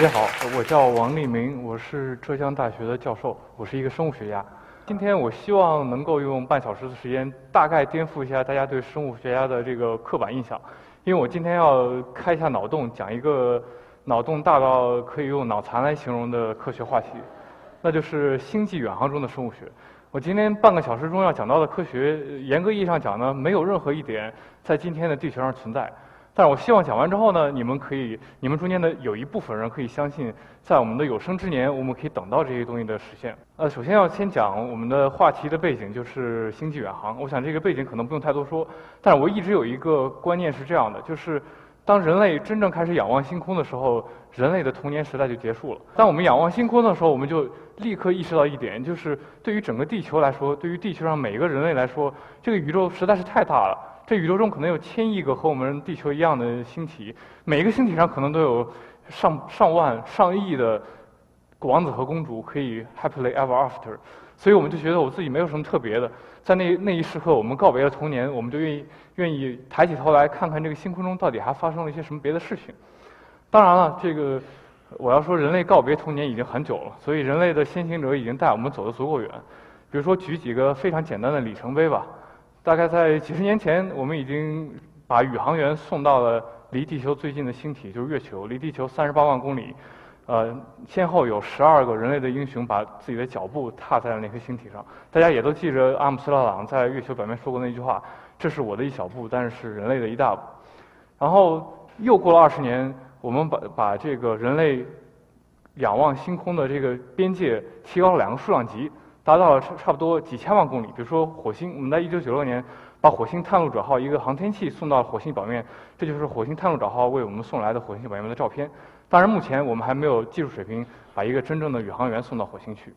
大家好，我叫王立明，我是浙江大学的教授，我是一个生物学家。今天我希望能够用半小时的时间，大概颠覆一下大家对生物学家的这个刻板印象。因为我今天要开一下脑洞，讲一个脑洞大到可以用脑残来形容的科学话题，那就是星际远航中的生物学。我今天半个小时中要讲到的科学，严格意义上讲呢，没有任何一点在今天的地球上存在。但是我希望讲完之后呢，你们可以，你们中间的有一部分人可以相信，在我们的有生之年，我们可以等到这些东西的实现。呃，首先要先讲我们的话题的背景，就是星际远航。我想这个背景可能不用太多说，但是我一直有一个观念是这样的，就是当人类真正开始仰望星空的时候，人类的童年时代就结束了。当我们仰望星空的时候，我们就立刻意识到一点，就是对于整个地球来说，对于地球上每一个人类来说，这个宇宙实在是太大了。这宇宙中可能有千亿个和我们地球一样的星体，每个星体上可能都有上上万、上亿的王子和公主可以 happily ever after。所以我们就觉得我自己没有什么特别的，在那那一时刻，我们告别了童年，我们就愿意愿意抬起头来看看这个星空中到底还发生了一些什么别的事情。当然了，这个我要说人类告别童年已经很久了，所以人类的先行者已经带我们走得足够远。比如说，举几个非常简单的里程碑吧。大概在几十年前，我们已经把宇航员送到了离地球最近的星体，就是月球，离地球三十八万公里。呃，先后有十二个人类的英雄把自己的脚步踏在了那颗星体上。大家也都记着阿姆斯特朗在月球表面说过那句话：“这是我的一小步，但是是人类的一大步。”然后又过了二十年，我们把把这个人类仰望星空的这个边界提高了两个数量级。达到了差不多几千万公里。比如说火星，我们在1996年把火星探路者号一个航天器送到了火星表面，这就是火星探路者号为我们送来的火星表面的照片。当然，目前我们还没有技术水平把一个真正的宇航员送到火星去。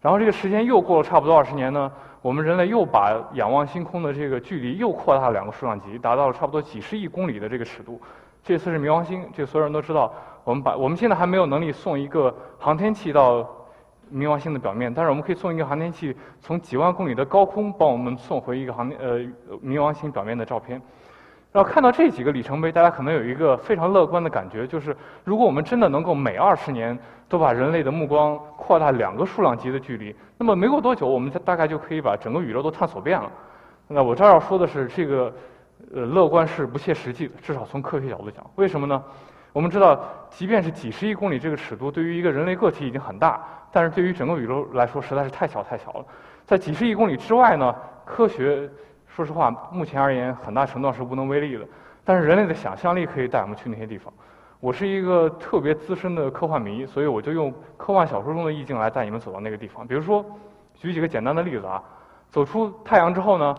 然后这个时间又过了差不多二十年呢，我们人类又把仰望星空的这个距离又扩大了两个数量级，达到了差不多几十亿公里的这个尺度。这次是冥王星，这所有人都知道，我们把我们现在还没有能力送一个航天器到。冥王星的表面，但是我们可以送一个航天器从几万公里的高空帮我们送回一个航呃冥王星表面的照片。然后看到这几个里程碑，大家可能有一个非常乐观的感觉，就是如果我们真的能够每二十年都把人类的目光扩大两个数量级的距离，那么没过多久，我们大概就可以把整个宇宙都探索遍了。那我这儿要说的是，这个呃乐观是不切实际的，至少从科学角度讲。为什么呢？我们知道，即便是几十亿公里这个尺度，对于一个人类个体已经很大。但是对于整个宇宙来说，实在是太小太小了。在几十亿公里之外呢，科学说实话，目前而言，很大程度上是无能为力的。但是人类的想象力可以带我们去那些地方。我是一个特别资深的科幻迷，所以我就用科幻小说中的意境来带你们走到那个地方。比如说，举几个简单的例子啊，走出太阳之后呢，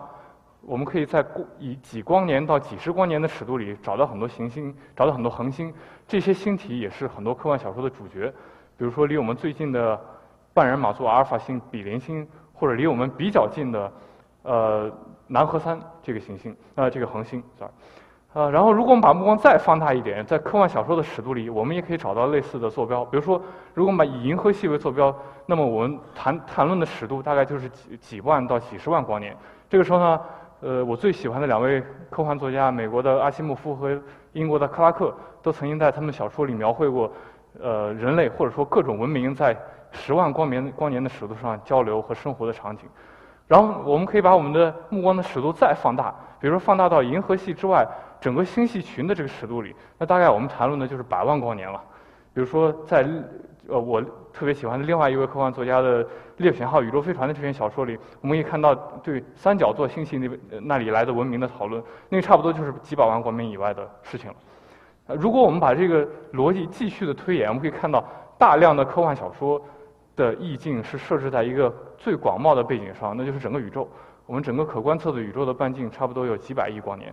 我们可以在以几光年到几十光年的尺度里找到很多行星，找到很多恒星。这些星体也是很多科幻小说的主角。比如说，离我们最近的半人马座阿尔法星比邻星，或者离我们比较近的呃南河三这个行星，呃这个恒星，sorry，呃，然后如果我们把目光再放大一点，在科幻小说的尺度里，我们也可以找到类似的坐标。比如说，如果我们把以银河系为坐标，那么我们谈谈论的尺度大概就是几几万到几十万光年。这个时候呢，呃，我最喜欢的两位科幻作家，美国的阿西莫夫和英国的克拉克，都曾经在他们小说里描绘过。呃，人类或者说各种文明在十万光年光年的尺度上交流和生活的场景，然后我们可以把我们的目光的尺度再放大，比如说放大到银河系之外整个星系群的这个尺度里，那大概我们谈论的就是百万光年了。比如说在呃我特别喜欢的另外一位科幻作家的《猎犬号宇宙飞船》的这篇小说里，我们可以看到对三角座星系那边那里来的文明的讨论，那个差不多就是几百万光年以外的事情了。如果我们把这个逻辑继续的推演，我们可以看到大量的科幻小说的意境是设置在一个最广袤的背景上，那就是整个宇宙。我们整个可观测的宇宙的半径差不多有几百亿光年。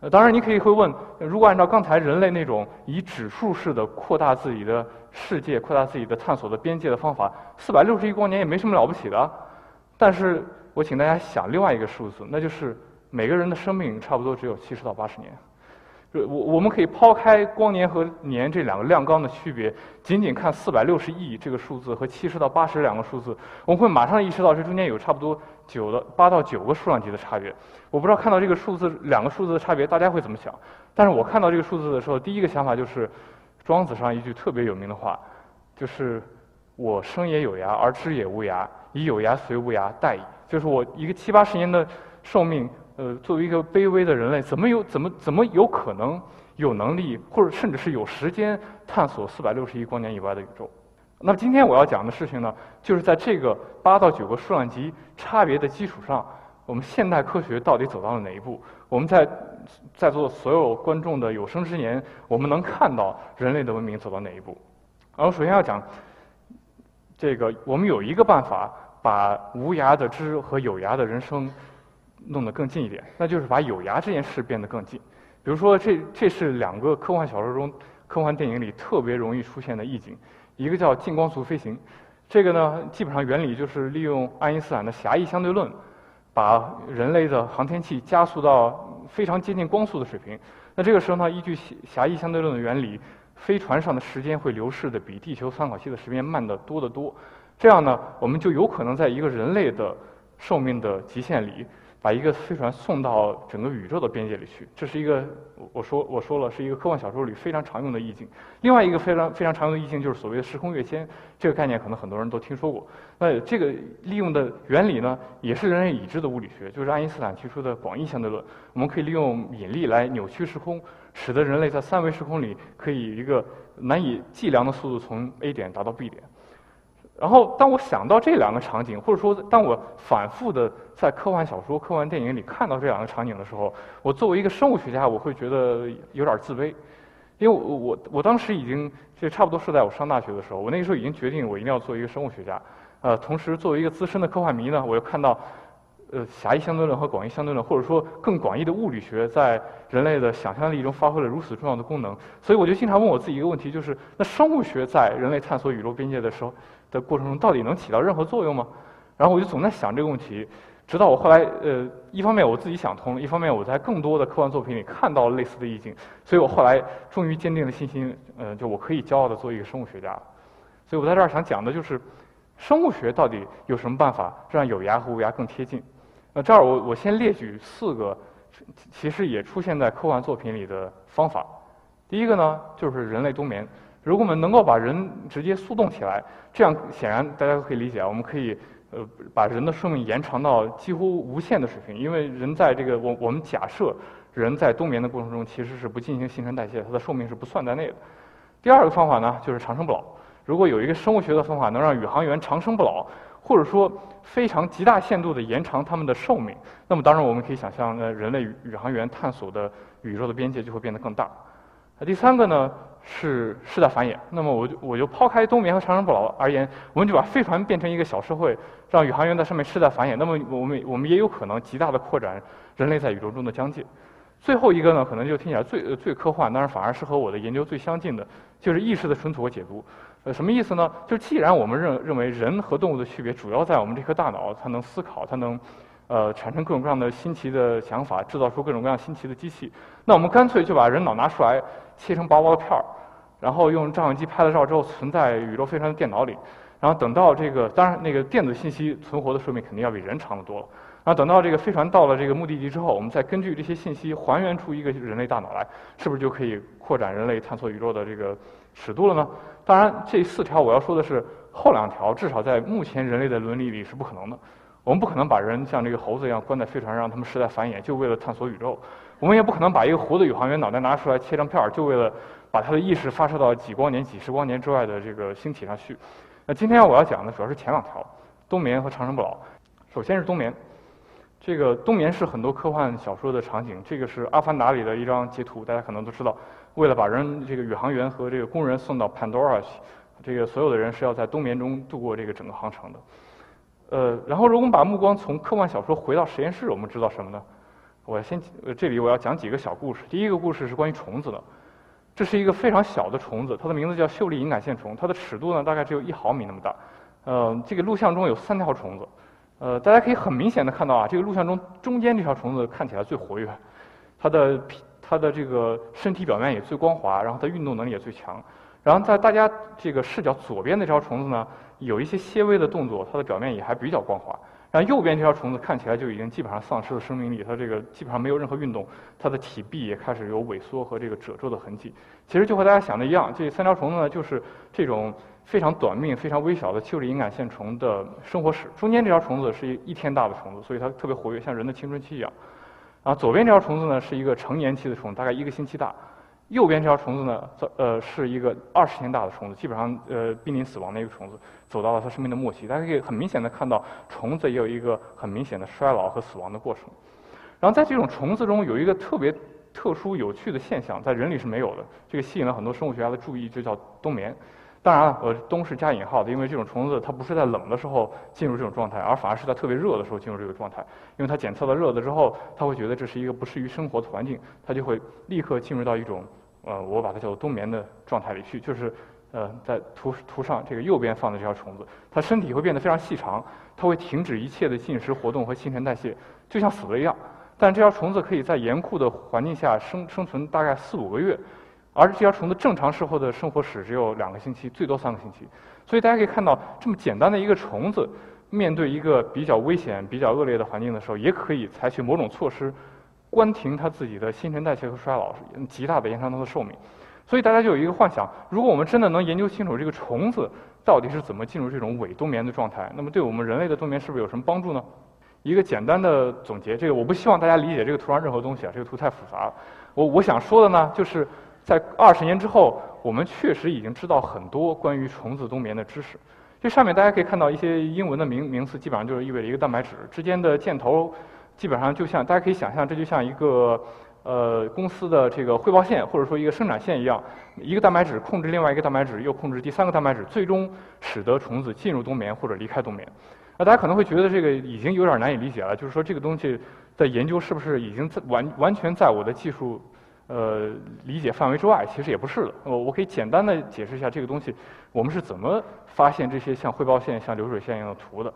呃，当然你可以会问，如果按照刚才人类那种以指数式的扩大自己的世界、扩大自己的探索的边界的方法，四百六十亿光年也没什么了不起的。但是我请大家想另外一个数字，那就是每个人的生命差不多只有七十到八十年。我我们可以抛开光年和年这两个量纲的区别，仅仅看四百六十亿这个数字和七十到八十两个数字，我们会马上意识到这中间有差不多九的八到九个数量级的差别。我不知道看到这个数字两个数字的差别，大家会怎么想？但是我看到这个数字的时候，第一个想法就是，庄子上一句特别有名的话，就是“我生也有涯，而知也无涯，以有涯随无涯，殆矣。”就是我一个七八十年的寿命，呃，作为一个卑微的人类，怎么有怎么怎么有可能有能力，或者甚至是有时间探索四百六十亿光年以外的宇宙？那么今天我要讲的事情呢，就是在这个八到九个数量级差别的基础上，我们现代科学到底走到了哪一步？我们在在座所有观众的有生之年，我们能看到人类的文明走到哪一步？然后首先要讲这个，我们有一个办法把无涯的知和有涯的人生弄得更近一点，那就是把有涯这件事变得更近。比如说，这这是两个科幻小说中、科幻电影里特别容易出现的意境。一个叫近光速飞行，这个呢，基本上原理就是利用爱因斯坦的狭义相对论，把人类的航天器加速到非常接近光速的水平。那这个时候呢，依据狭义相对论的原理，飞船上的时间会流逝的比地球参考系的时间慢得多得多。这样呢，我们就有可能在一个人类的寿命的极限里。把一个飞船送到整个宇宙的边界里去，这是一个我说我说了是一个科幻小说里非常常用的意境。另外一个非常非常常用的意境就是所谓的时空跃迁，这个概念可能很多人都听说过。那这个利用的原理呢，也是人类已知的物理学，就是爱因斯坦提出的广义相对论。我们可以利用引力来扭曲时空，使得人类在三维时空里可以一个难以计量的速度从 A 点达到 B 点。然后，当我想到这两个场景，或者说当我反复的在科幻小说、科幻电影里看到这两个场景的时候，我作为一个生物学家，我会觉得有点自卑，因为我我我当时已经就差不多是在我上大学的时候，我那个时候已经决定我一定要做一个生物学家。呃，同时作为一个资深的科幻迷呢，我又看到，呃，狭义相对论和广义相对论，或者说更广义的物理学，在人类的想象力中发挥了如此重要的功能，所以我就经常问我自己一个问题，就是那生物学在人类探索宇宙边界的时候。的过程中到底能起到任何作用吗？然后我就总在想这个问题，直到我后来呃，一方面我自己想通了，一方面我在更多的科幻作品里看到了类似的意境，所以我后来终于坚定了信心，呃，就我可以骄傲的做一个生物学家。所以我在这儿想讲的就是，生物学到底有什么办法让有涯和无涯更贴近？那这儿我我先列举四个，其实也出现在科幻作品里的方法。第一个呢，就是人类冬眠。如果我们能够把人直接速冻起来，这样显然大家都可以理解啊，我们可以呃把人的寿命延长到几乎无限的水平，因为人在这个我我们假设人在冬眠的过程中其实是不进行新陈代谢，它的寿命是不算在内的。第二个方法呢，就是长生不老。如果有一个生物学的方法能让宇航员长生不老，或者说非常极大限度的延长他们的寿命，那么当然我们可以想象，呃，人类宇航员探索的宇宙的边界就会变得更大。那第三个呢？是世代繁衍。那么我就我就抛开冬眠和长生不老而言，我们就把飞船变成一个小社会，让宇航员在上面世代繁衍。那么我们我们也有可能极大的扩展人类在宇宙中的疆界。最后一个呢，可能就听起来最最科幻，但是反而是和我的研究最相近的，就是意识的存储和解读。呃，什么意思呢？就既然我们认认为人和动物的区别主要在我们这颗大脑，它能思考，它能。呃，产生各种各样的新奇的想法，制造出各种各样新奇的机器。那我们干脆就把人脑拿出来，切成薄薄的片儿，然后用照相机拍了照之后，存在宇宙飞船的电脑里。然后等到这个，当然那个电子信息存活的寿命肯定要比人长得多了。然后等到这个飞船到了这个目的地之后，我们再根据这些信息还原出一个人类大脑来，是不是就可以扩展人类探索宇宙的这个尺度了呢？当然，这四条我要说的是后两条，至少在目前人类的伦理里是不可能的。我们不可能把人像这个猴子一样关在飞船上，让他们世代繁衍，就为了探索宇宙。我们也不可能把一个活的宇航员脑袋拿出来切成片儿，就为了把他的意识发射到几光年、几十光年之外的这个星体上去。那今天我要讲的主要是前两条，冬眠和长生不老。首先是冬眠，这个冬眠是很多科幻小说的场景。这个是《阿凡达》里的一张截图，大家可能都知道。为了把人这个宇航员和这个工人送到 Pandora 去，这个所有的人是要在冬眠中度过这个整个航程的。呃，然后如果我们把目光从科幻小说回到实验室，我们知道什么呢？我先这里我要讲几个小故事。第一个故事是关于虫子的，这是一个非常小的虫子，它的名字叫秀丽隐杆线虫，它的尺度呢大概只有一毫米那么大。呃，这个录像中有三条虫子，呃，大家可以很明显的看到啊，这个录像中中间这条虫子看起来最活跃，它的它的这个身体表面也最光滑，然后它运动能力也最强。然后在大家这个视角左边那条虫子呢？有一些些微的动作，它的表面也还比较光滑。然后右边这条虫子看起来就已经基本上丧失了生命力，它这个基本上没有任何运动，它的体壁也开始有萎缩和这个褶皱的痕迹。其实就和大家想的一样，这三条虫子呢，就是这种非常短命、非常微小的气质隐杆线虫的生活史。中间这条虫子是一一天大的虫子，所以它特别活跃，像人的青春期一样。然后左边这条虫子呢，是一个成年期的虫，大概一个星期大。右边这条虫子呢，呃，是一个二十天大的虫子，基本上呃濒临死亡的一个虫子，走到了它生命的末期。大家可以很明显的看到，虫子也有一个很明显的衰老和死亡的过程。然后在这种虫子中有一个特别特殊有趣的现象，在人里是没有的，这个吸引了很多生物学家的注意，就叫冬眠。当然了，呃，冬是加引号的，因为这种虫子它不是在冷的时候进入这种状态，而反而是在特别热的时候进入这个状态。因为它检测到热的之后，它会觉得这是一个不适于生活的环境，它就会立刻进入到一种，呃，我把它叫做冬眠的状态里去。就是，呃，在图图上这个右边放的这条虫子，它身体会变得非常细长，它会停止一切的进食活动和新陈代谢，就像死了一样。但这条虫子可以在严酷的环境下生生存大概四五个月。而这条虫子正常时候的生活史只有两个星期，最多三个星期。所以大家可以看到，这么简单的一个虫子，面对一个比较危险、比较恶劣的环境的时候，也可以采取某种措施，关停它自己的新陈代谢和衰老，极大的延长它的寿命。所以大家就有一个幻想：如果我们真的能研究清楚这个虫子到底是怎么进入这种伪冬眠的状态，那么对我们人类的冬眠是不是有什么帮助呢？一个简单的总结，这个我不希望大家理解这个图上任何东西啊，这个图太复杂。我我想说的呢，就是。在二十年之后，我们确实已经知道很多关于虫子冬眠的知识。这上面大家可以看到一些英文的名名词，基本上就是意味着一个蛋白质之间的箭头，基本上就像大家可以想象，这就像一个呃公司的这个汇报线，或者说一个生产线一样。一个蛋白质控制另外一个蛋白质，又控制第三个蛋白质，最终使得虫子进入冬眠或者离开冬眠。那大家可能会觉得这个已经有点难以理解了，就是说这个东西的研究是不是已经在完完全在我的技术？呃，理解范围之外，其实也不是的。我我可以简单的解释一下这个东西，我们是怎么发现这些像汇报线、像流水线一样的图的。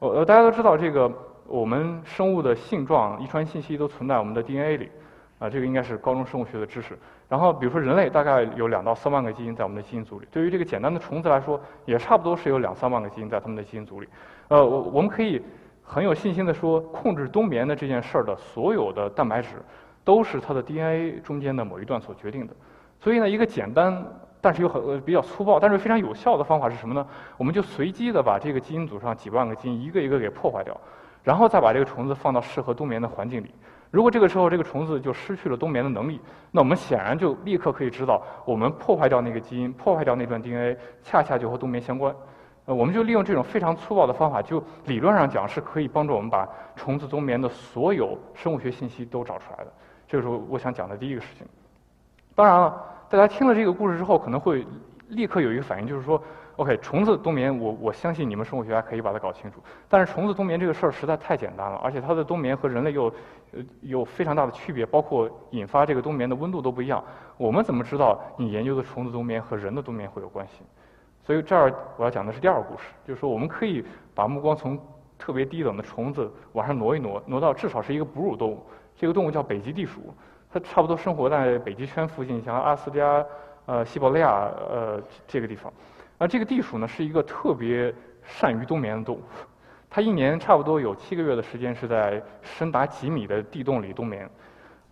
呃，大家都知道，这个我们生物的性状、遗传信息都存在我们的 DNA 里，啊，这个应该是高中生物学的知识。然后，比如说人类大概有两到三万个基因在我们的基因组里，对于这个简单的虫子来说，也差不多是有两三万个基因在它们的基因组里。呃，我我们可以很有信心的说，控制冬眠的这件事儿的所有的蛋白质。都是它的 DNA 中间的某一段所决定的，所以呢，一个简单但是又很比较粗暴，但是非常有效的方法是什么呢？我们就随机的把这个基因组上几万个基因一个一个给破坏掉，然后再把这个虫子放到适合冬眠的环境里。如果这个时候这个虫子就失去了冬眠的能力，那我们显然就立刻可以知道，我们破坏掉那个基因，破坏掉那段 DNA，恰恰就和冬眠相关。呃，我们就利用这种非常粗暴的方法，就理论上讲是可以帮助我们把虫子冬眠的所有生物学信息都找出来的。这个是我想讲的第一个事情。当然了，大家听了这个故事之后，可能会立刻有一个反应，就是说，OK，虫子冬眠，我我相信你们生物学家可以把它搞清楚。但是虫子冬眠这个事儿实在太简单了，而且它的冬眠和人类又呃有非常大的区别，包括引发这个冬眠的温度都不一样。我们怎么知道你研究的虫子冬眠和人的冬眠会有关系？所以这儿我要讲的是第二个故事，就是说我们可以把目光从特别低等的虫子往上挪一挪，挪到至少是一个哺乳动物。这个动物叫北极地鼠，它差不多生活在北极圈附近，像阿斯加、呃西伯利亚呃这个地方。而这个地鼠呢，是一个特别善于冬眠的动物。它一年差不多有七个月的时间是在深达几米的地洞里冬眠。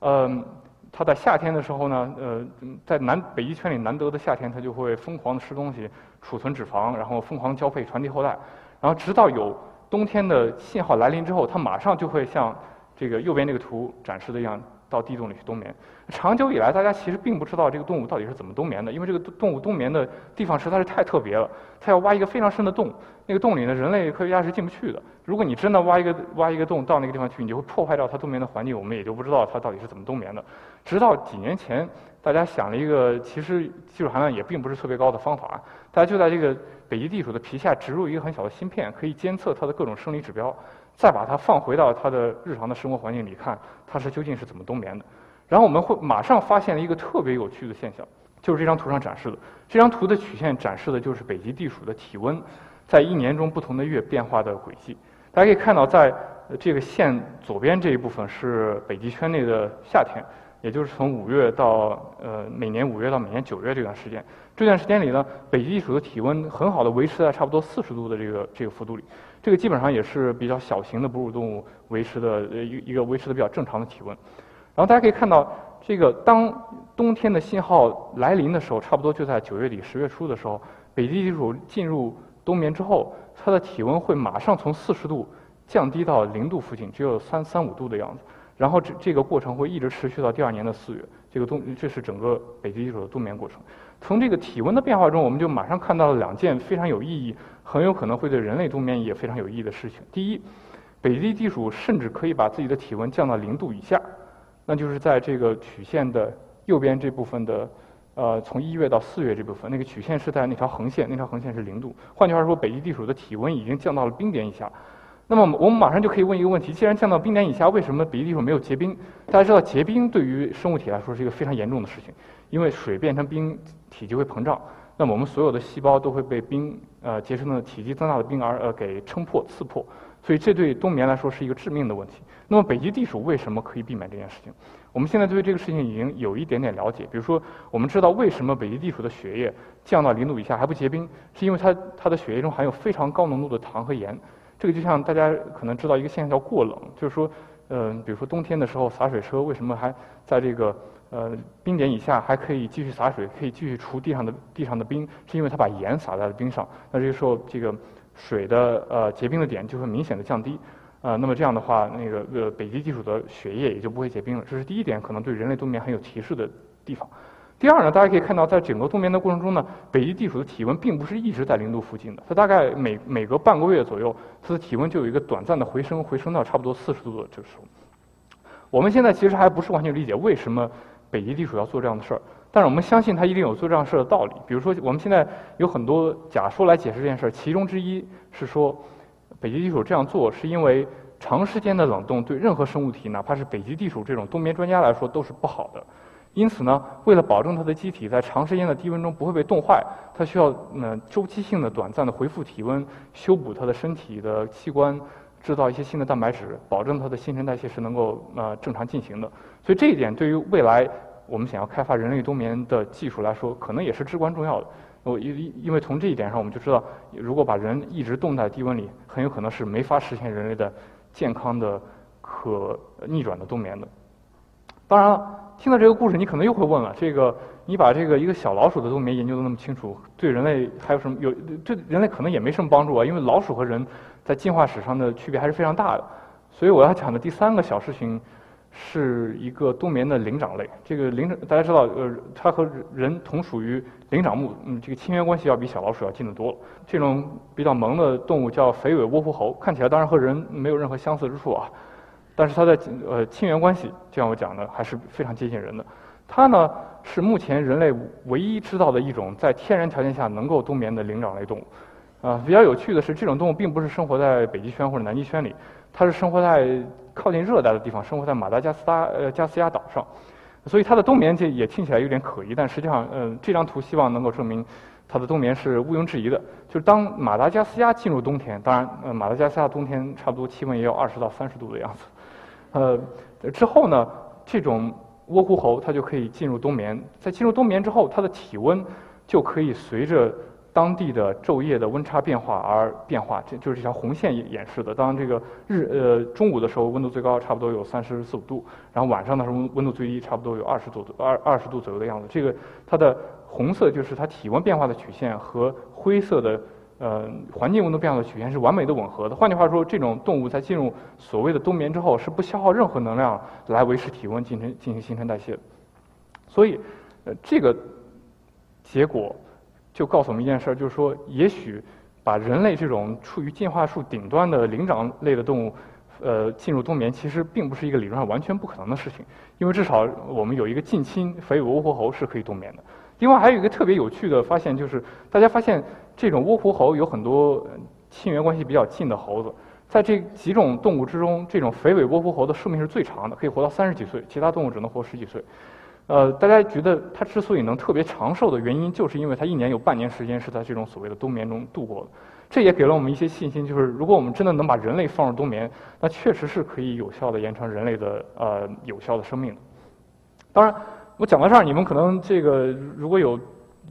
嗯，它在夏天的时候呢，呃，在南北极圈里难得的夏天，它就会疯狂的吃东西，储存脂肪，然后疯狂交配，传递后代。然后直到有冬天的信号来临之后，它马上就会像。这个右边这个图展示的一样，到地洞里去冬眠。长久以来，大家其实并不知道这个动物到底是怎么冬眠的，因为这个动物冬眠的地方实在是太特别了。它要挖一个非常深的洞，那个洞里呢，人类科学家是进不去的。如果你真的挖一个挖一个洞到那个地方去，你就会破坏掉它冬眠的环境，我们也就不知道它到底是怎么冬眠的。直到几年前，大家想了一个其实技术含量也并不是特别高的方法，大家就在这个北极地鼠的皮下植入一个很小的芯片，可以监测它的各种生理指标。再把它放回到它的日常的生活环境里看，它是究竟是怎么冬眠的。然后我们会马上发现了一个特别有趣的现象，就是这张图上展示的。这张图的曲线展示的就是北极地鼠的体温在一年中不同的月变化的轨迹。大家可以看到，在这个线左边这一部分是北极圈内的夏天，也就是从五月到呃每年五月到每年九月这段时间。这段时间里呢，北极地鼠的体温很好的维持在差不多四十度的这个这个幅度里。这个基本上也是比较小型的哺乳动物维持的呃一一个维持的比较正常的体温。然后大家可以看到，这个当冬天的信号来临的时候，差不多就在九月底十月初的时候，北极地鼠进入冬眠之后，它的体温会马上从四十度降低到零度附近，只有三三五度的样子。然后这这个过程会一直持续到第二年的四月。这个冬这是整个北极地鼠的冬眠过程。从这个体温的变化中，我们就马上看到了两件非常有意义、很有可能会对人类冬眠也非常有意义的事情。第一，北极地鼠甚至可以把自己的体温降到零度以下。那就是在这个曲线的右边这部分的，呃，从一月到四月这部分，那个曲线是在那条横线，那条横线是零度。换句话说，北极地鼠的体温已经降到了冰点以下。那么我们马上就可以问一个问题：既然降到冰点以下，为什么北极地鼠没有结冰？大家知道，结冰对于生物体来说是一个非常严重的事情，因为水变成冰，体积会膨胀，那么我们所有的细胞都会被冰，呃，结成的体积增大的冰而呃给撑破、刺破。所以这对冬眠来说是一个致命的问题。那么北极地鼠为什么可以避免这件事情？我们现在对这个事情已经有一点点了解。比如说，我们知道为什么北极地鼠的血液降到零度以下还不结冰，是因为它它的血液中含有非常高浓度的糖和盐。这个就像大家可能知道一个现象叫过冷，就是说，嗯，比如说冬天的时候洒水车为什么还在这个呃冰点以下还可以继续洒水，可以继续除地上的地上的冰，是因为它把盐洒在了冰上。那这个时候这个。水的呃结冰的点就会明显的降低，呃，那么这样的话，那个呃北极地鼠的血液也就不会结冰了。这是第一点，可能对人类冬眠很有提示的地方。第二呢，大家可以看到，在整个冬眠的过程中呢，北极地鼠的体温并不是一直在零度附近的，它大概每每隔半个月左右，它的体温就有一个短暂的回升，回升到差不多四十度的这个时候。我们现在其实还不是完全理解为什么北极地鼠要做这样的事儿。但是我们相信它一定有做这样事儿的道理。比如说，我们现在有很多假说来解释这件事儿，其中之一是说，北极地鼠这样做是因为长时间的冷冻对任何生物体，哪怕是北极地鼠这种冬眠专家来说都是不好的。因此呢，为了保证它的机体在长时间的低温中不会被冻坏，它需要呃周期性的短暂的恢复体温，修补它的身体的器官，制造一些新的蛋白质，保证它的新陈代谢是能够呃正常进行的。所以这一点对于未来。我们想要开发人类冬眠的技术来说，可能也是至关重要的。我因因为从这一点上，我们就知道，如果把人一直冻在低温里，很有可能是没法实现人类的健康的、可逆转的冬眠的。当然了，听到这个故事，你可能又会问了：这个你把这个一个小老鼠的冬眠研究的那么清楚，对人类还有什么有对人类可能也没什么帮助啊？因为老鼠和人在进化史上的区别还是非常大的。所以我要讲的第三个小事情。是一个冬眠的灵长类。这个灵长，大家知道，呃，它和人同属于灵长目，嗯，这个亲缘关系要比小老鼠要近得多。这种比较萌的动物叫肥尾窝狐猴，看起来当然和人没有任何相似之处啊，但是它在呃亲缘关系，就像我讲的，还是非常接近人的。它呢是目前人类唯一知道的一种在天然条件下能够冬眠的灵长类动物。啊，比较有趣的是，这种动物并不是生活在北极圈或者南极圈里，它是生活在。靠近热带的地方，生活在马达加斯加呃加斯加岛上，所以它的冬眠这也听起来有点可疑，但实际上，嗯，这张图希望能够证明它的冬眠是毋庸置疑的。就是当马达加斯加进入冬天，当然，呃，马达加斯加冬天差不多气温也有二十到三十度的样子，呃，之后呢，这种倭狐猴它就可以进入冬眠，在进入冬眠之后，它的体温就可以随着。当地的昼夜的温差变化而变化，这就是这条红线演示的。当这个日呃中午的时候，温度最高差不多有三十四五度，然后晚上的时候温度最低差不多有二十度二二十度左右的样子。这个它的红色就是它体温变化的曲线和灰色的呃环境温度变化的曲线是完美的吻合的。换句话说，这种动物在进入所谓的冬眠之后是不消耗任何能量来维持体温进行进行新陈代谢的。所以，呃这个结果。就告诉我们一件事儿，就是说，也许把人类这种处于进化树顶端的灵长类的动物，呃，进入冬眠，其实并不是一个理论上完全不可能的事情。因为至少我们有一个近亲肥尾窝狐猴是可以冬眠的。另外还有一个特别有趣的发现，就是大家发现这种倭狐猴有很多亲缘关系比较近的猴子，在这几种动物之中，这种肥尾倭狐猴的寿命是最长的，可以活到三十几岁，其他动物只能活十几岁。呃，大家觉得它之所以能特别长寿的原因，就是因为它一年有半年时间是在这种所谓的冬眠中度过的。这也给了我们一些信心，就是如果我们真的能把人类放入冬眠，那确实是可以有效的延长人类的呃有效的生命。当然，我讲到这儿，你们可能这个如果有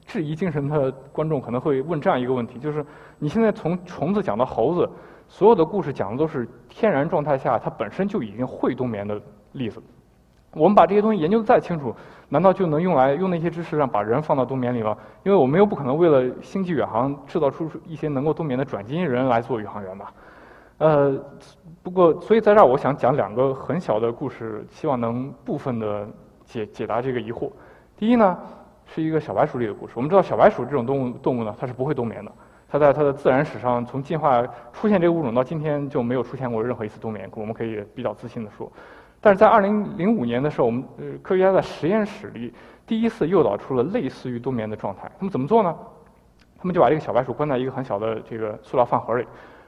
质疑精神的观众可能会问这样一个问题：就是你现在从虫子讲到猴子，所有的故事讲的都是天然状态下它本身就已经会冬眠的例子。我们把这些东西研究的再清楚，难道就能用来用那些知识让把人放到冬眠里吗？因为我们又不可能为了星际远航制造出一些能够冬眠的转基因人来做宇航员吧？呃，不过所以在这儿我想讲两个很小的故事，希望能部分的解解答这个疑惑。第一呢，是一个小白鼠里的故事。我们知道小白鼠这种动物动物呢，它是不会冬眠的。它在它的自然史上，从进化出现这个物种到今天就没有出现过任何一次冬眠。我们可以比较自信的说。但是在2005年的时候，我们呃科学家在实验室里第一次诱导出了类似于冬眠的状态。他们怎么做呢？他们就把这个小白鼠关在一个很小的这个塑料饭盒里，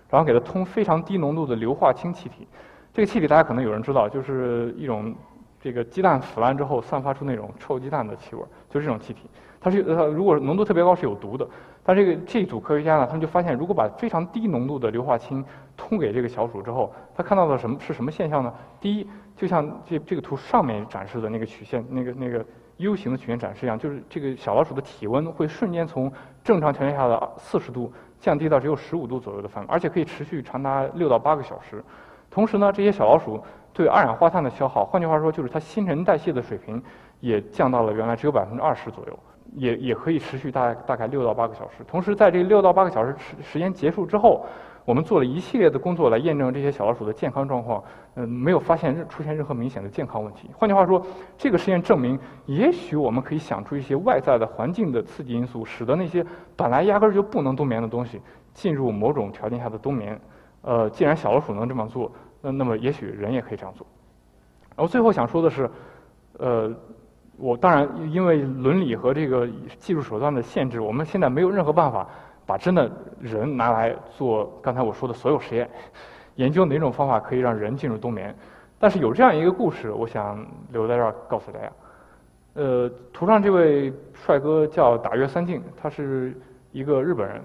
然后给它通非常低浓度的硫化氢气体。这个气体大家可能有人知道，就是一种这个鸡蛋腐烂之后散发出那种臭鸡蛋的气味，就是这种气体。它是呃如果浓度特别高是有毒的。但这个这一组科学家呢，他们就发现，如果把非常低浓度的硫化氢通给这个小鼠之后，他看到的什么是什么现象呢？第一，就像这这个图上面展示的那个曲线，那个那个 U 型的曲线展示一样，就是这个小老鼠的体温会瞬间从正常条件下的四十度降低到只有十五度左右的范围，而且可以持续长达六到八个小时。同时呢，这些小老鼠对二氧化碳的消耗，换句话说，就是它新陈代谢的水平也降到了原来只有百分之二十左右。也也可以持续大大概六到八个小时。同时，在这六到八个小时时时间结束之后，我们做了一系列的工作来验证这些小老鼠的健康状况，嗯，没有发现任出现任何明显的健康问题。换句话说，这个实验证明，也许我们可以想出一些外在的环境的刺激因素，使得那些本来压根儿就不能冬眠的东西进入某种条件下的冬眠。呃，既然小老鼠能这么做，那那么也许人也可以这样做。然后最后想说的是，呃。我当然，因为伦理和这个技术手段的限制，我们现在没有任何办法把真的人拿来做刚才我说的所有实验，研究哪种方法可以让人进入冬眠。但是有这样一个故事，我想留在这儿告诉大家。呃，图上这位帅哥叫打月三镜，他是一个日本人。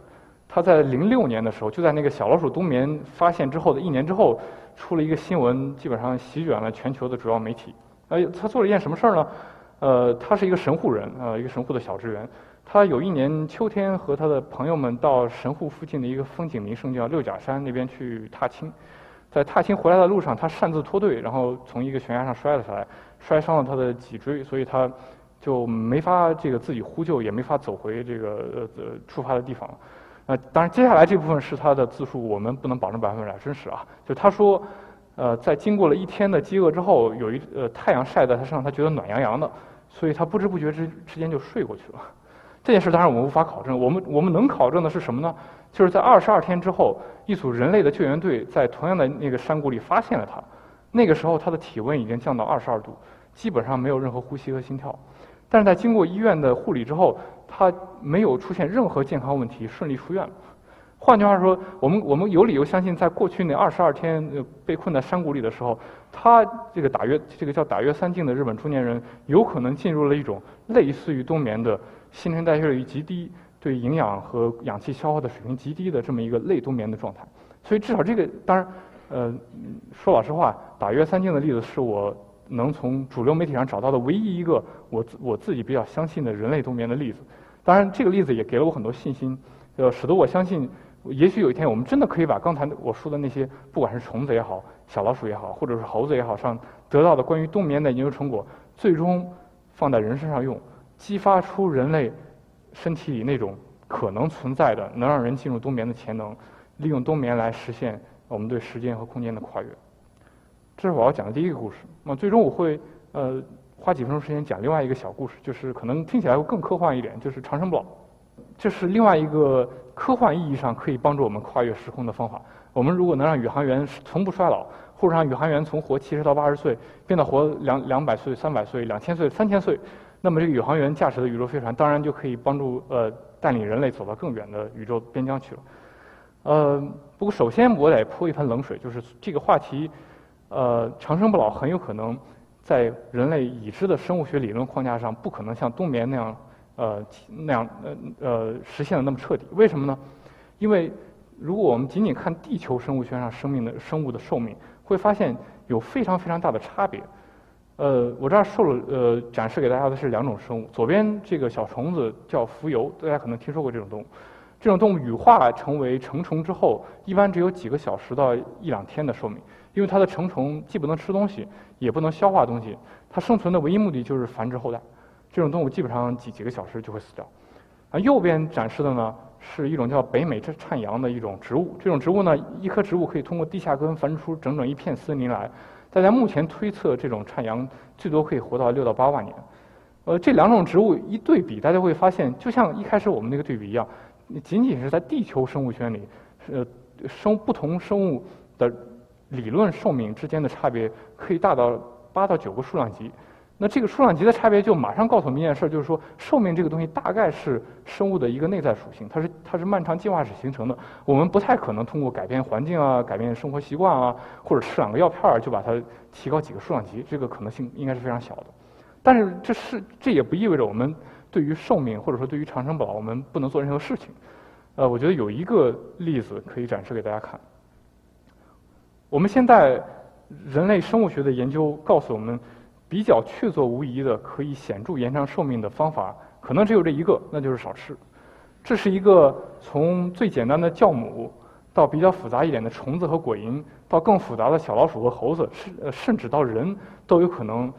他在零六年的时候，就在那个小老鼠冬眠发现之后的一年之后，出了一个新闻，基本上席卷了全球的主要媒体。呃，他做了一件什么事儿呢？呃，他是一个神户人，呃，一个神户的小职员。他有一年秋天和他的朋友们到神户附近的一个风景名胜叫六甲山那边去踏青。在踏青回来的路上，他擅自脱队，然后从一个悬崖上摔了下来，摔伤了他的脊椎，所以他就没法这个自己呼救，也没法走回这个呃呃出发的地方。呃，当然接下来这部分是他的自述，我们不能保证百分之百真实啊。就他说，呃，在经过了一天的饥饿之后，有一呃太阳晒在他身上，他觉得暖洋洋的。所以他不知不觉之之间就睡过去了。这件事当然我们无法考证，我们我们能考证的是什么呢？就是在二十二天之后，一组人类的救援队在同样的那个山谷里发现了他。那个时候他的体温已经降到二十二度，基本上没有任何呼吸和心跳。但是在经过医院的护理之后，他没有出现任何健康问题，顺利出院了。换句话说，我们我们有理由相信，在过去那二十二天被困在山谷里的时候，他这个打约这个叫打约三境的日本中年人，有可能进入了一种类似于冬眠的新陈代谢率极低、对营养和氧气消耗的水平极低的这么一个类冬眠的状态。所以至少这个，当然，呃，说老实话，打约三境的例子是我能从主流媒体上找到的唯一一个我自我自己比较相信的人类冬眠的例子。当然，这个例子也给了我很多信心，呃，使得我相信。也许有一天，我们真的可以把刚才我说的那些，不管是虫子也好，小老鼠也好，或者是猴子也好，上得到的关于冬眠的研究成果，最终放在人身上用，激发出人类身体里那种可能存在的能让人进入冬眠的潜能，利用冬眠来实现我们对时间和空间的跨越。这是我要讲的第一个故事。那最终我会呃花几分钟时间讲另外一个小故事，就是可能听起来会更科幻一点，就是长生不老。这是另外一个科幻意义上可以帮助我们跨越时空的方法。我们如果能让宇航员从不衰老，或者让宇航员从活七十到八十岁变到活两两百岁、三百岁、两千岁、三千岁，那么这个宇航员驾驶的宇宙飞船当然就可以帮助呃带领人类走到更远的宇宙边疆去了。呃，不过首先我得泼一盆冷水，就是这个话题，呃，长生不老很有可能在人类已知的生物学理论框架上不可能像冬眠那样。呃，那样呃呃实现的那么彻底，为什么呢？因为如果我们仅仅看地球生物圈上生命的生物的寿命，会发现有非常非常大的差别。呃，我这儿受了呃展示给大家的是两种生物，左边这个小虫子叫蜉蝣，大家可能听说过这种动物。这种动物羽化成为成虫之后，一般只有几个小时到一两天的寿命，因为它的成虫既不能吃东西，也不能消化东西，它生存的唯一目的就是繁殖后代。这种动物基本上几几个小时就会死掉。啊，右边展示的呢是一种叫北美颤杨的一种植物，这种植物呢，一棵植物可以通过地下根繁出整整一片森林来。大家目前推测，这种颤杨最多可以活到六到八万年。呃，这两种植物一对比，大家会发现，就像一开始我们那个对比一样。仅仅是在地球生物圈里，呃，生不同生物的理论寿命之间的差别可以大到八到九个数量级。那这个数量级的差别就马上告诉我们一件事，就是说寿命这个东西大概是生物的一个内在属性，它是它是漫长进化史形成的。我们不太可能通过改变环境啊、改变生活习惯啊，或者吃两个药片儿就把它提高几个数量级，这个可能性应该是非常小的。但是这是这也不意味着我们。对于寿命，或者说对于长生不老，我们不能做任何事情。呃，我觉得有一个例子可以展示给大家看。我们现在人类生物学的研究告诉我们，比较确凿无疑的可以显著延长寿命的方法，可能只有这一个，那就是少吃。这是一个从最简单的酵母，到比较复杂一点的虫子和果蝇，到更复杂的小老鼠和猴子，甚甚至到人都有可能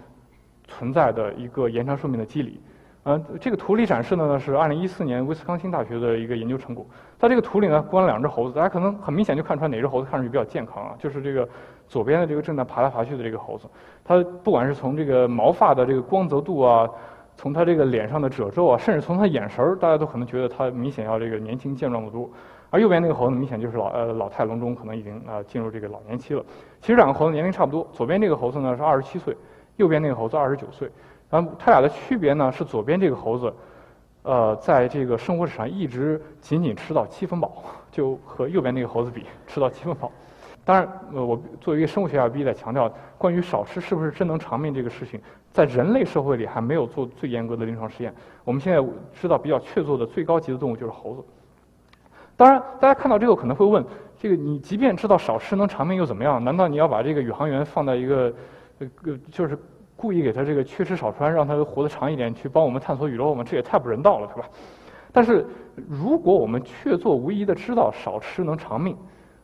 存在的一个延长寿命的机理。呃，这个图里展示的呢是2014年威斯康星大学的一个研究成果。在这个图里呢，关了两只猴子，大家可能很明显就看出来哪只猴子看上去比较健康啊，就是这个左边的这个正在爬来爬去的这个猴子。它不管是从这个毛发的这个光泽度啊，从它这个脸上的褶皱啊，甚至从它眼神儿，大家都可能觉得它明显要这个年轻健壮得多。而右边那个猴子明显就是老呃老态龙钟，可能已经啊进入这个老年期了。其实两个猴子年龄差不多，左边这个猴子呢是27岁，右边那个猴子29岁。然后它俩的区别呢是左边这个猴子，呃，在这个生活史上一直仅仅吃到七分饱，就和右边那个猴子比吃到七分饱。当然，呃，我作为一个生物学家，必须得强调，关于少吃是不是真能长命这个事情，在人类社会里还没有做最严格的临床实验。我们现在知道比较确凿的最高级的动物就是猴子。当然，大家看到这个可能会问：这个你即便知道少吃能长命又怎么样？难道你要把这个宇航员放在一个，呃，就是？故意给他这个缺吃少穿，让他活得长一点，去帮我们探索宇宙吗？这也太不人道了，是吧？但是，如果我们确凿无疑的知道少吃能长命，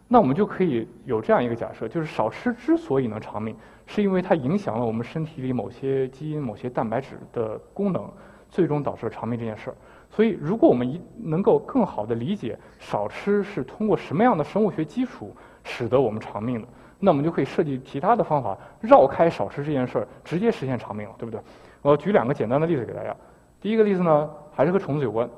那我们就可以有这样一个假设：就是少吃之所以能长命，是因为它影响了我们身体里某些基因、某些蛋白质的功能，最终导致了长命这件事儿。所以，如果我们一能够更好的理解少吃是通过什么样的生物学基础使得我们长命的。那我们就可以设计其他的方法，绕开少吃这件事儿，直接实现长命了，对不对？我举两个简单的例子给大家。第一个例子呢，还是和虫子有关。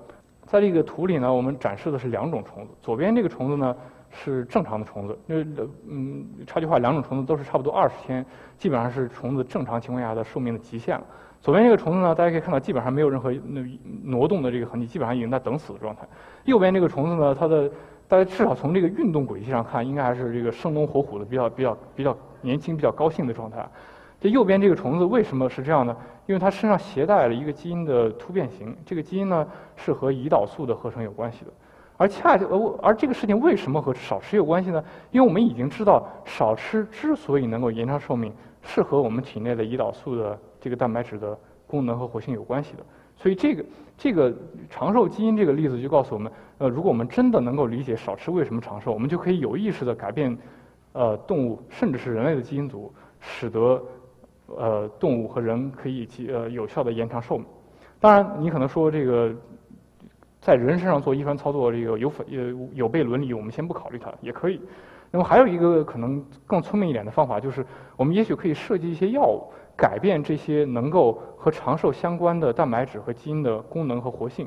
在这个图里呢，我们展示的是两种虫子。左边这个虫子呢是正常的虫子，那嗯，插句话，两种虫子都是差不多二十天，基本上是虫子正常情况下的寿命的极限了。左边这个虫子呢，大家可以看到，基本上没有任何那挪动的这个痕迹，基本上已经在等死的状态。右边这个虫子呢，它的大家至少从这个运动轨迹上看，应该还是这个生龙活虎的，比较比较比较年轻、比较高兴的状态。这右边这个虫子为什么是这样呢？因为它身上携带了一个基因的突变型，这个基因呢是和胰岛素的合成有关系的。而恰而而这个事情为什么和少吃有关系呢？因为我们已经知道，少吃之所以能够延长寿命，是和我们体内的胰岛素的这个蛋白质的功能和活性有关系的。所以这个这个长寿基因这个例子就告诉我们，呃，如果我们真的能够理解少吃为什么长寿，我们就可以有意识的改变，呃，动物甚至是人类的基因组，使得呃动物和人可以呃有效的延长寿命。当然，你可能说这个在人身上做遗传操作，这个有有有悖伦理，我们先不考虑它，也可以。那么还有一个可能更聪明一点的方法，就是我们也许可以设计一些药物。改变这些能够和长寿相关的蛋白质和基因的功能和活性，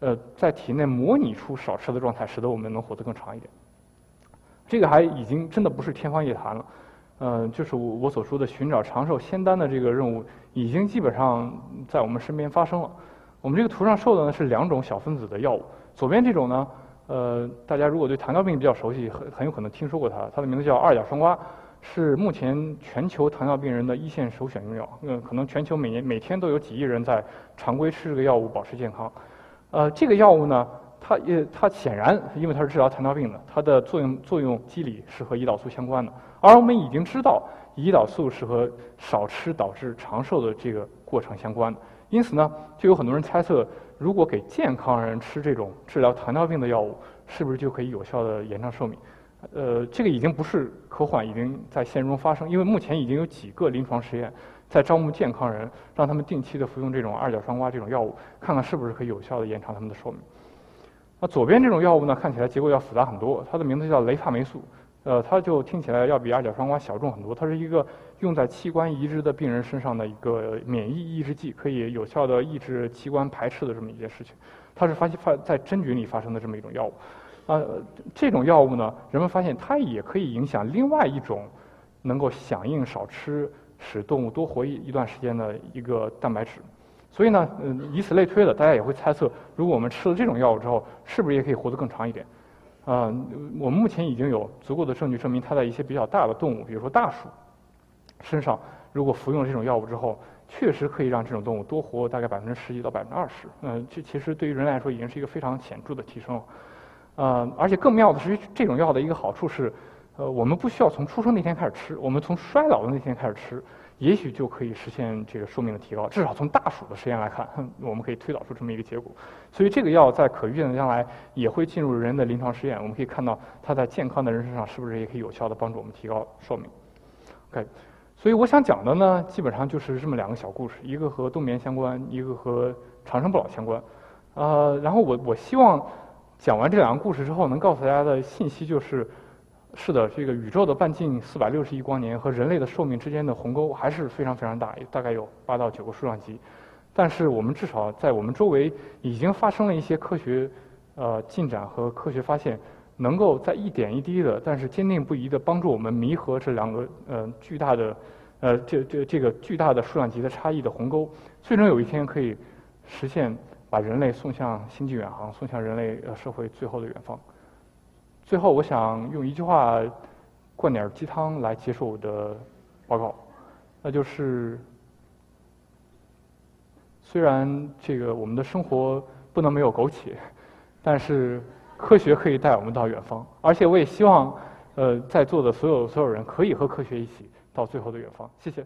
呃，在体内模拟出少吃的状态，使得我们能活得更长一点。这个还已经真的不是天方夜谭了，嗯，就是我我所说的寻找长寿仙丹的这个任务，已经基本上在我们身边发生了。我们这个图上受的呢是两种小分子的药物，左边这种呢，呃，大家如果对糖尿病比较熟悉，很很有可能听说过它，它的名字叫二甲双胍。是目前全球糖尿病人的一线首选用药。嗯，可能全球每年每天都有几亿人在常规吃这个药物保持健康。呃，这个药物呢，它也它显然因为它是治疗糖尿病的，它的作用作用机理是和胰岛素相关的。而我们已经知道，胰岛素是和少吃导致长寿的这个过程相关的。因此呢，就有很多人猜测，如果给健康人吃这种治疗糖尿病的药物，是不是就可以有效的延长寿命？呃，这个已经不是科幻，已经在现实中发生。因为目前已经有几个临床实验在招募健康人，让他们定期的服用这种二甲双胍这种药物，看看是不是可以有效的延长他们的寿命。那左边这种药物呢，看起来结构要复杂很多，它的名字叫雷帕霉素。呃，它就听起来要比二甲双胍小众很多。它是一个用在器官移植的病人身上的一个免疫抑制剂，可以有效的抑制器官排斥的这么一件事情。它是发现发在真菌里发生的这么一种药物。啊，这种药物呢，人们发现它也可以影响另外一种能够响应少吃、使动物多活一一段时间的一个蛋白质。所以呢，嗯，以此类推的，大家也会猜测，如果我们吃了这种药物之后，是不是也可以活得更长一点？啊，我们目前已经有足够的证据证明，它在一些比较大的动物，比如说大鼠身上，如果服用了这种药物之后，确实可以让这种动物多活大概百分之十几到百分之二十。嗯，这其实对于人来说已经是一个非常显著的提升了。呃，而且更妙的是，这种药的一个好处是，呃，我们不需要从出生那天开始吃，我们从衰老的那天开始吃，也许就可以实现这个寿命的提高。至少从大鼠的实验来看，我们可以推导出这么一个结果。所以这个药在可预见的将来也会进入人的临床试验。我们可以看到，它在健康的人身上是不是也可以有效的帮助我们提高寿命？OK，所以我想讲的呢，基本上就是这么两个小故事，一个和冬眠相关，一个和长生不老相关。呃，然后我我希望。讲完这两个故事之后，能告诉大家的信息就是：是的，这个宇宙的半径四百六十亿光年和人类的寿命之间的鸿沟还是非常非常大，大概有八到九个数量级。但是我们至少在我们周围已经发生了一些科学呃进展和科学发现，能够在一点一滴的，但是坚定不移的帮助我们弥合这两个呃巨大的呃这这这个巨大的数量级的差异的鸿沟，最终有一天可以实现。把人类送向星际远航，送向人类呃社会最后的远方。最后，我想用一句话灌点鸡汤来结束我的报告，那就是：虽然这个我们的生活不能没有苟且，但是科学可以带我们到远方。而且，我也希望呃在座的所有所有人可以和科学一起到最后的远方。谢谢。